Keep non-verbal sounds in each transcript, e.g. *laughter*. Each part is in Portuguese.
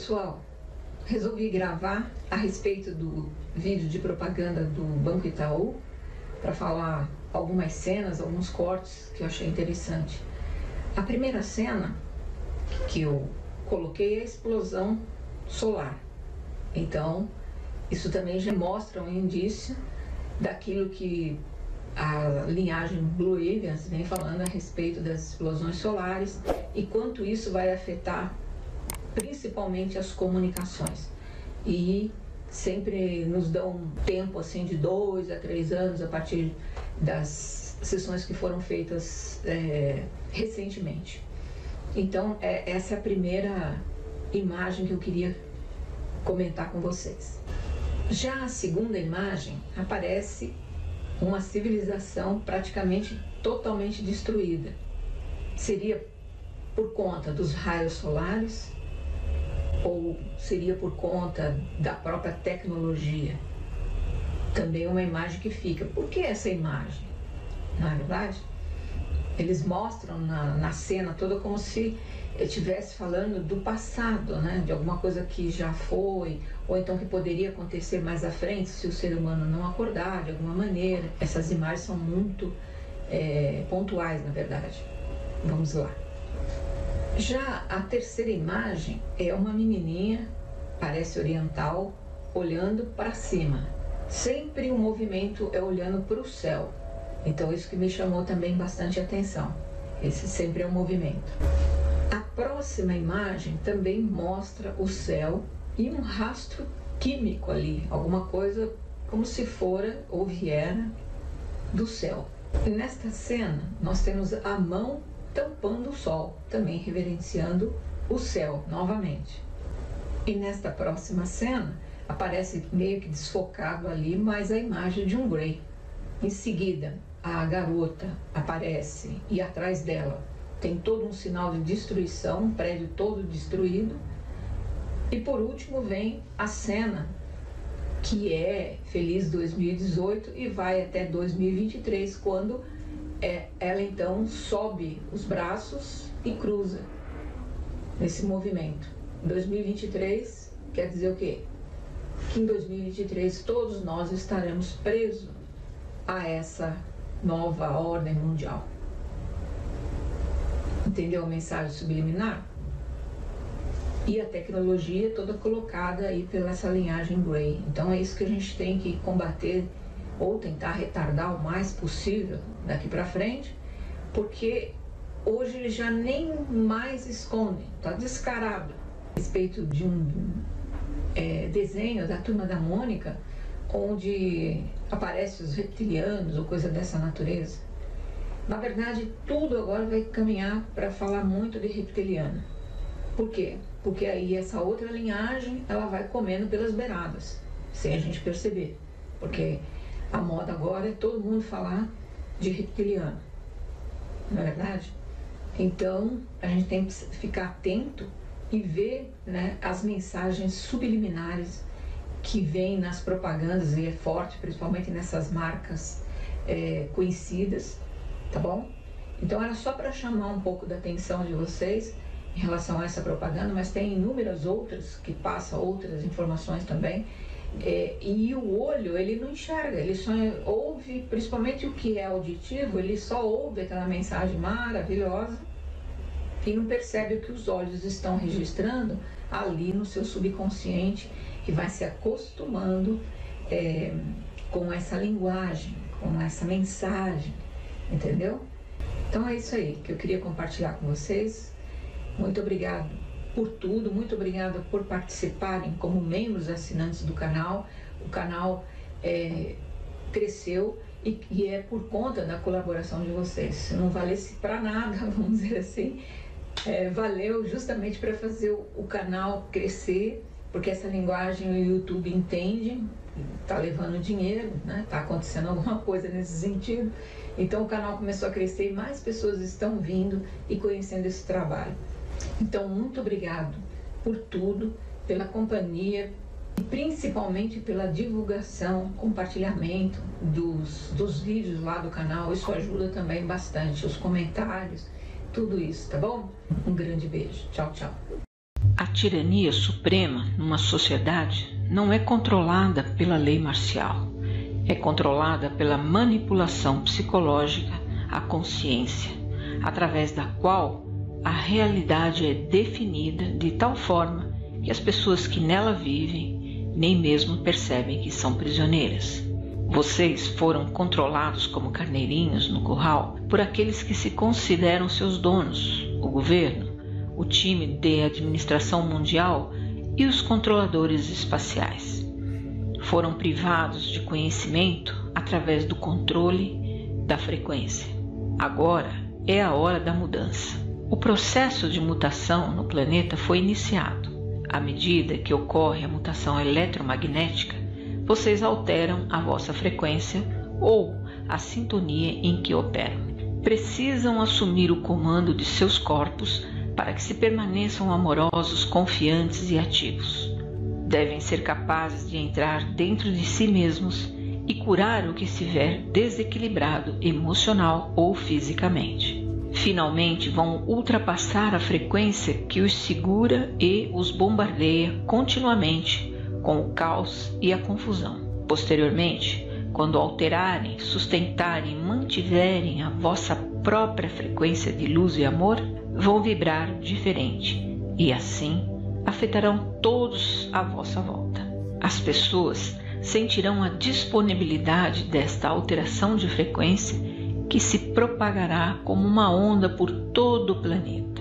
pessoal, resolvi gravar a respeito do vídeo de propaganda do Banco Itaú para falar algumas cenas, alguns cortes que eu achei interessante. A primeira cena que eu coloquei é a explosão solar. Então, isso também já mostra um indício daquilo que a linhagem Blue Avians vem falando a respeito das explosões solares e quanto isso vai afetar principalmente as comunicações. E sempre nos dão um tempo assim de dois a três anos a partir das sessões que foram feitas é, recentemente. Então, é, essa é a primeira imagem que eu queria comentar com vocês. Já a segunda imagem aparece uma civilização praticamente totalmente destruída. Seria por conta dos raios solares ou seria por conta da própria tecnologia? Também uma imagem que fica. Por que essa imagem? Na é verdade, eles mostram na, na cena toda como se estivesse falando do passado, né? de alguma coisa que já foi, ou então que poderia acontecer mais à frente se o ser humano não acordar de alguma maneira. Essas imagens são muito é, pontuais, na verdade. Vamos lá. Já a terceira imagem é uma menininha, parece oriental, olhando para cima. Sempre o movimento é olhando para o céu. Então isso que me chamou também bastante atenção. Esse sempre é o movimento. A próxima imagem também mostra o céu e um rastro químico ali, alguma coisa como se fora ou viera do céu. Nesta cena, nós temos a mão tampando o sol, também reverenciando o céu novamente. E nesta próxima cena aparece meio que desfocado ali, mas a imagem de um Grey. Em seguida, a garota aparece e atrás dela tem todo um sinal de destruição, um prédio todo destruído. E por último vem a cena que é Feliz 2018 e vai até 2023, quando é, ela então sobe os braços e cruza nesse movimento. 2023 quer dizer o quê? Que em 2023 todos nós estaremos presos a essa nova ordem mundial. Entendeu a mensagem subliminar? E a tecnologia toda colocada aí pela essa linhagem Grey. Então é isso que a gente tem que combater ou tentar retardar o mais possível daqui para frente, porque hoje ele já nem mais esconde, está descarado. A respeito de um é, desenho da turma da Mônica, onde aparecem os reptilianos ou coisa dessa natureza. Na verdade, tudo agora vai caminhar para falar muito de reptiliano. Por quê? Porque aí essa outra linhagem ela vai comendo pelas beiradas, sem a gente perceber. Porque a moda agora é todo mundo falar de reptiliano, não é verdade? Então a gente tem que ficar atento e ver né, as mensagens subliminares que vêm nas propagandas e é forte, principalmente nessas marcas é, conhecidas, tá bom? Então era só para chamar um pouco da atenção de vocês em relação a essa propaganda, mas tem inúmeras outras que passam outras informações também é, e o olho, ele não enxerga, ele só ouve, principalmente o que é auditivo, ele só ouve aquela mensagem maravilhosa e não percebe o que os olhos estão registrando ali no seu subconsciente e vai se acostumando é, com essa linguagem, com essa mensagem, entendeu? Então é isso aí que eu queria compartilhar com vocês. Muito obrigado por tudo, muito obrigada por participarem como membros assinantes do canal. O canal é, cresceu e, e, é por conta da colaboração de vocês. Se não valesse para nada, *laughs* vamos dizer assim, é, valeu justamente para fazer o, o, canal crescer, porque essa linguagem o YouTube entende, está levando dinheiro, está né? Tá acontecendo alguma coisa nesse sentido. Então o canal começou a crescer e mais pessoas estão vindo e conhecendo esse trabalho. Então, muito obrigado por tudo, pela companhia e principalmente pela divulgação, compartilhamento dos, dos vídeos lá do canal. Isso ajuda também bastante, os comentários, tudo isso, tá bom? Um grande beijo. Tchau, tchau. A tirania suprema numa sociedade não é controlada pela lei marcial, é controlada pela manipulação psicológica à consciência, através da qual a realidade é definida de tal forma que as pessoas que nela vivem nem mesmo percebem que são prisioneiras. Vocês foram controlados como carneirinhos no curral por aqueles que se consideram seus donos, o governo, o time de administração mundial e os controladores espaciais. Foram privados de conhecimento através do controle da frequência. Agora é a hora da mudança. O processo de mutação no planeta foi iniciado. À medida que ocorre a mutação eletromagnética, vocês alteram a vossa frequência ou a sintonia em que operam. Precisam assumir o comando de seus corpos para que se permaneçam amorosos, confiantes e ativos. Devem ser capazes de entrar dentro de si mesmos e curar o que estiver desequilibrado emocional ou fisicamente. Finalmente vão ultrapassar a frequência que os segura e os bombardeia continuamente com o caos e a confusão. Posteriormente, quando alterarem, sustentarem, mantiverem a vossa própria frequência de luz e amor, vão vibrar diferente e assim afetarão todos à vossa volta. As pessoas sentirão a disponibilidade desta alteração de frequência que se propagará como uma onda por todo o planeta.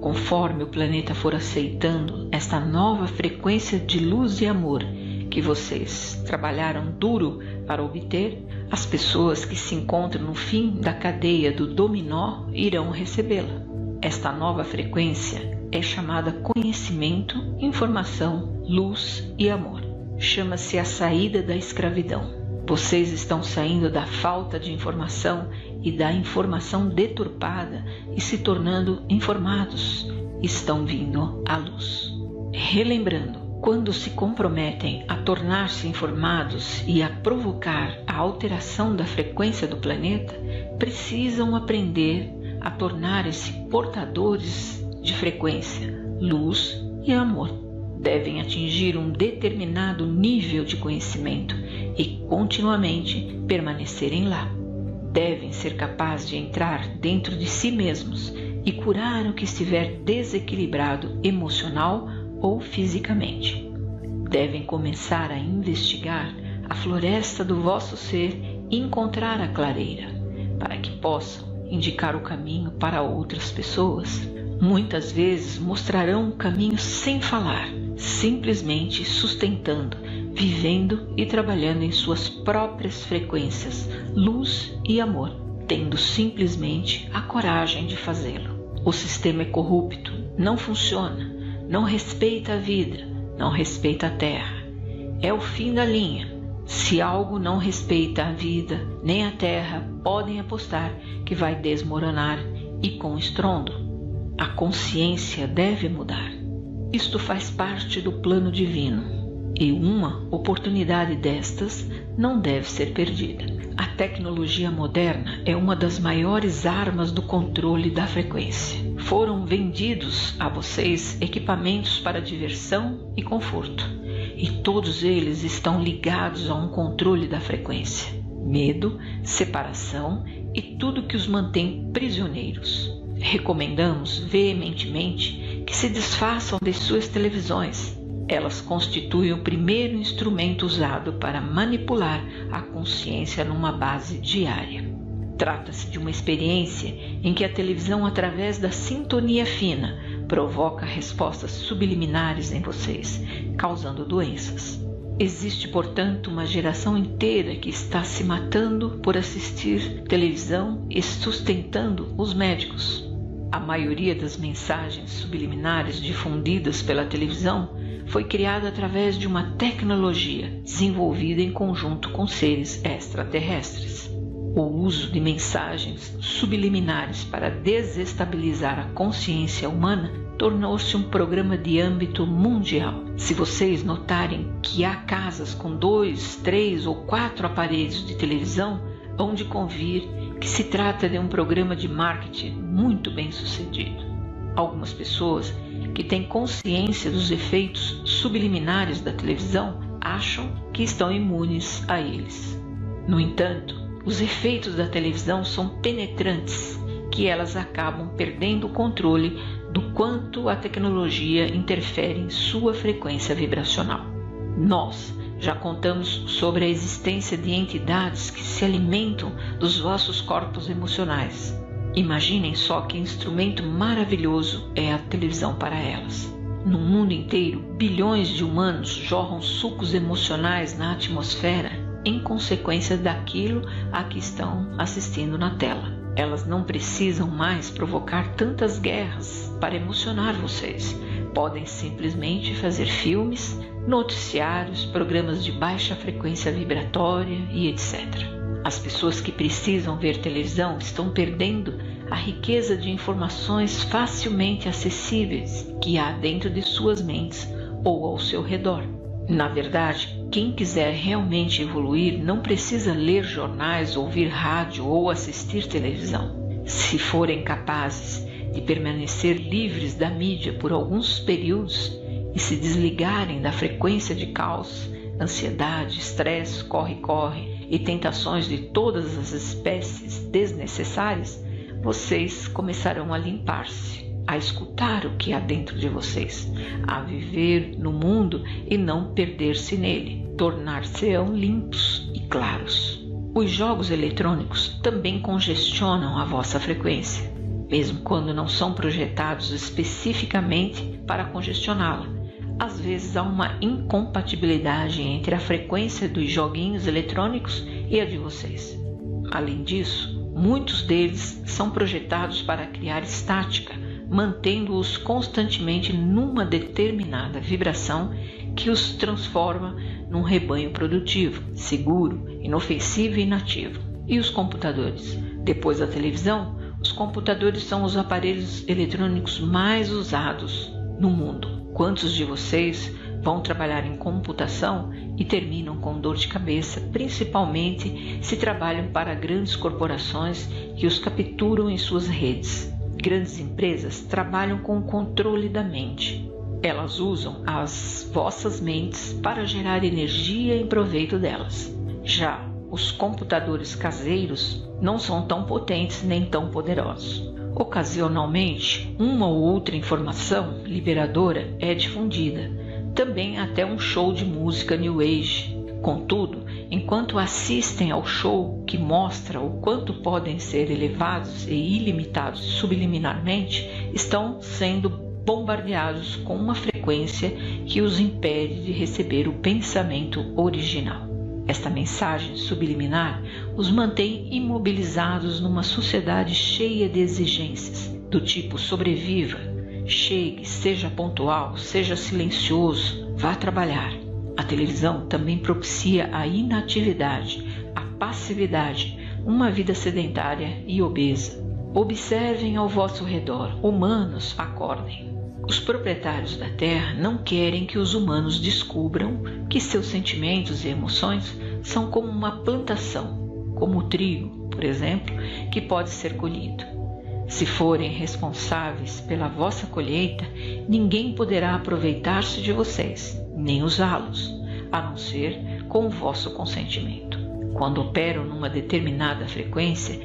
Conforme o planeta for aceitando esta nova frequência de luz e amor que vocês trabalharam duro para obter, as pessoas que se encontram no fim da cadeia do dominó irão recebê-la. Esta nova frequência é chamada conhecimento, informação, luz e amor. Chama-se a saída da escravidão. Vocês estão saindo da falta de informação e da informação deturpada e se tornando informados, estão vindo à luz. Relembrando, quando se comprometem a tornar-se informados e a provocar a alteração da frequência do planeta, precisam aprender a tornarem-se portadores de frequência, luz e amor. Devem atingir um determinado nível de conhecimento e continuamente permanecerem lá devem ser capazes de entrar dentro de si mesmos e curar o que estiver desequilibrado emocional ou fisicamente. Devem começar a investigar a floresta do vosso ser e encontrar a clareira, para que possam indicar o caminho para outras pessoas. Muitas vezes mostrarão o caminho sem falar, simplesmente sustentando vivendo e trabalhando em suas próprias frequências, luz e amor, tendo simplesmente a coragem de fazê-lo. O sistema é corrupto, não funciona, não respeita a vida, não respeita a terra. É o fim da linha. Se algo não respeita a vida nem a terra, podem apostar que vai desmoronar e com estrondo. A consciência deve mudar. Isto faz parte do plano divino e uma oportunidade destas não deve ser perdida. A tecnologia moderna é uma das maiores armas do controle da frequência. Foram vendidos a vocês equipamentos para diversão e conforto, e todos eles estão ligados a um controle da frequência. Medo, separação e tudo que os mantém prisioneiros. Recomendamos veementemente que se desfaçam de suas televisões elas constituem o primeiro instrumento usado para manipular a consciência numa base diária. Trata-se de uma experiência em que a televisão, através da sintonia fina, provoca respostas subliminares em vocês, causando doenças. Existe, portanto, uma geração inteira que está se matando por assistir televisão e sustentando os médicos. A maioria das mensagens subliminares difundidas pela televisão foi criada através de uma tecnologia desenvolvida em conjunto com seres extraterrestres. O uso de mensagens subliminares para desestabilizar a consciência humana tornou-se um programa de âmbito mundial. Se vocês notarem que há casas com dois, três ou quatro aparelhos de televisão, hão de convir que se trata de um programa de marketing muito bem sucedido. Algumas pessoas que têm consciência dos efeitos subliminares da televisão acham que estão imunes a eles. No entanto, os efeitos da televisão são penetrantes, que elas acabam perdendo o controle do quanto a tecnologia interfere em sua frequência vibracional. Nós já contamos sobre a existência de entidades que se alimentam dos vossos corpos emocionais. Imaginem só que instrumento maravilhoso é a televisão para elas. No mundo inteiro, bilhões de humanos jorram sucos emocionais na atmosfera em consequência daquilo a que estão assistindo na tela. Elas não precisam mais provocar tantas guerras para emocionar vocês. Podem simplesmente fazer filmes, noticiários, programas de baixa frequência vibratória e etc. As pessoas que precisam ver televisão estão perdendo a riqueza de informações facilmente acessíveis que há dentro de suas mentes ou ao seu redor. Na verdade, quem quiser realmente evoluir não precisa ler jornais, ouvir rádio ou assistir televisão. Se forem capazes de permanecer livres da mídia por alguns períodos e se desligarem da frequência de caos, ansiedade, estresse, corre-corre e tentações de todas as espécies desnecessárias, vocês começarão a limpar-se, a escutar o que há dentro de vocês, a viver no mundo e não perder-se nele, tornar-se-ão limpos e claros. Os jogos eletrônicos também congestionam a vossa frequência, mesmo quando não são projetados especificamente para congestioná-la. Às vezes há uma incompatibilidade entre a frequência dos joguinhos eletrônicos e a de vocês. Além disso, Muitos deles são projetados para criar estática, mantendo-os constantemente numa determinada vibração que os transforma num rebanho produtivo, seguro, inofensivo e inativo. E os computadores? Depois da televisão, os computadores são os aparelhos eletrônicos mais usados no mundo. Quantos de vocês vão trabalhar em computação e terminam com dor de cabeça, principalmente se trabalham para grandes corporações que os capturam em suas redes. Grandes empresas trabalham com o controle da mente. Elas usam as vossas mentes para gerar energia em proveito delas. Já os computadores caseiros não são tão potentes nem tão poderosos. Ocasionalmente, uma ou outra informação liberadora é difundida, também até um show de música New Age. Contudo, enquanto assistem ao show que mostra o quanto podem ser elevados e ilimitados subliminarmente, estão sendo bombardeados com uma frequência que os impede de receber o pensamento original. Esta mensagem subliminar os mantém imobilizados numa sociedade cheia de exigências, do tipo sobreviva, Chegue, seja pontual, seja silencioso, vá trabalhar. A televisão também propicia a inatividade, a passividade, uma vida sedentária e obesa. Observem ao vosso redor, humanos, acordem. Os proprietários da terra não querem que os humanos descubram que seus sentimentos e emoções são como uma plantação, como o trigo, por exemplo, que pode ser colhido. Se forem responsáveis pela vossa colheita, ninguém poderá aproveitar-se de vocês, nem usá-los, a não ser com o vosso consentimento. Quando operam numa determinada frequência,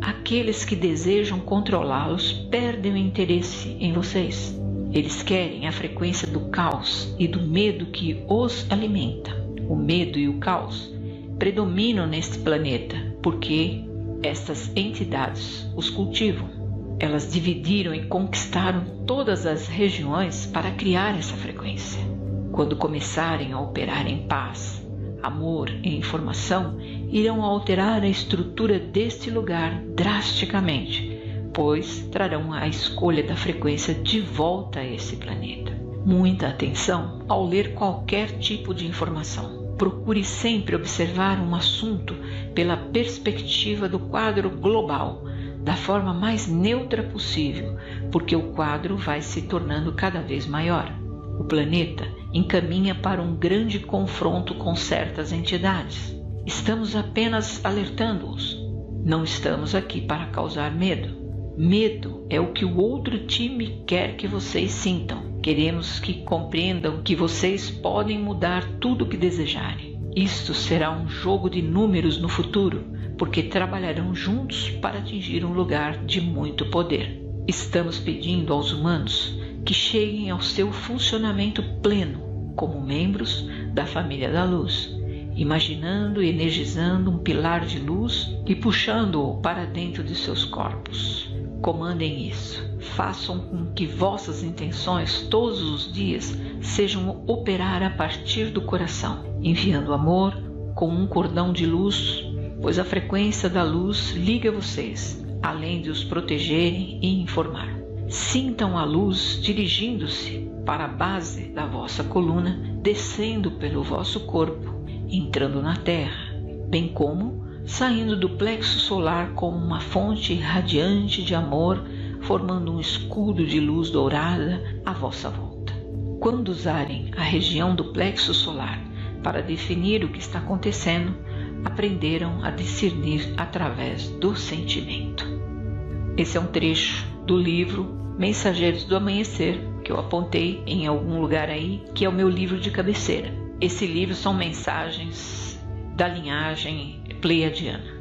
aqueles que desejam controlá-los perdem o interesse em vocês. Eles querem a frequência do caos e do medo que os alimenta. O medo e o caos predominam neste planeta porque estas entidades os cultivam. Elas dividiram e conquistaram todas as regiões para criar essa frequência. Quando começarem a operar em paz, amor e informação, irão alterar a estrutura deste lugar drasticamente, pois trarão a escolha da frequência de volta a esse planeta. Muita atenção ao ler qualquer tipo de informação. Procure sempre observar um assunto pela perspectiva do quadro global da forma mais neutra possível, porque o quadro vai se tornando cada vez maior. O planeta encaminha para um grande confronto com certas entidades. Estamos apenas alertando-os. Não estamos aqui para causar medo. Medo é o que o outro time quer que vocês sintam. Queremos que compreendam que vocês podem mudar tudo o que desejarem. Isto será um jogo de números no futuro, porque trabalharão juntos para atingir um lugar de muito poder. Estamos pedindo aos humanos que cheguem ao seu funcionamento pleno como membros da família da luz, imaginando e energizando um pilar de luz e puxando-o para dentro de seus corpos. Comandem isso. Façam com que vossas intenções todos os dias sejam operar a partir do coração, enviando amor com um cordão de luz, pois a frequência da luz liga vocês, além de os protegerem e informar. Sintam a luz dirigindo-se para a base da vossa coluna, descendo pelo vosso corpo, entrando na terra, bem como saindo do plexo solar como uma fonte radiante de amor, formando um escudo de luz dourada à vossa volta. Quando usarem a região do plexo solar para definir o que está acontecendo, aprenderam a discernir através do sentimento. Esse é um trecho do livro Mensageiros do Amanhecer, que eu apontei em algum lugar aí, que é o meu livro de cabeceira. Esse livro são mensagens da linhagem pleiadiana.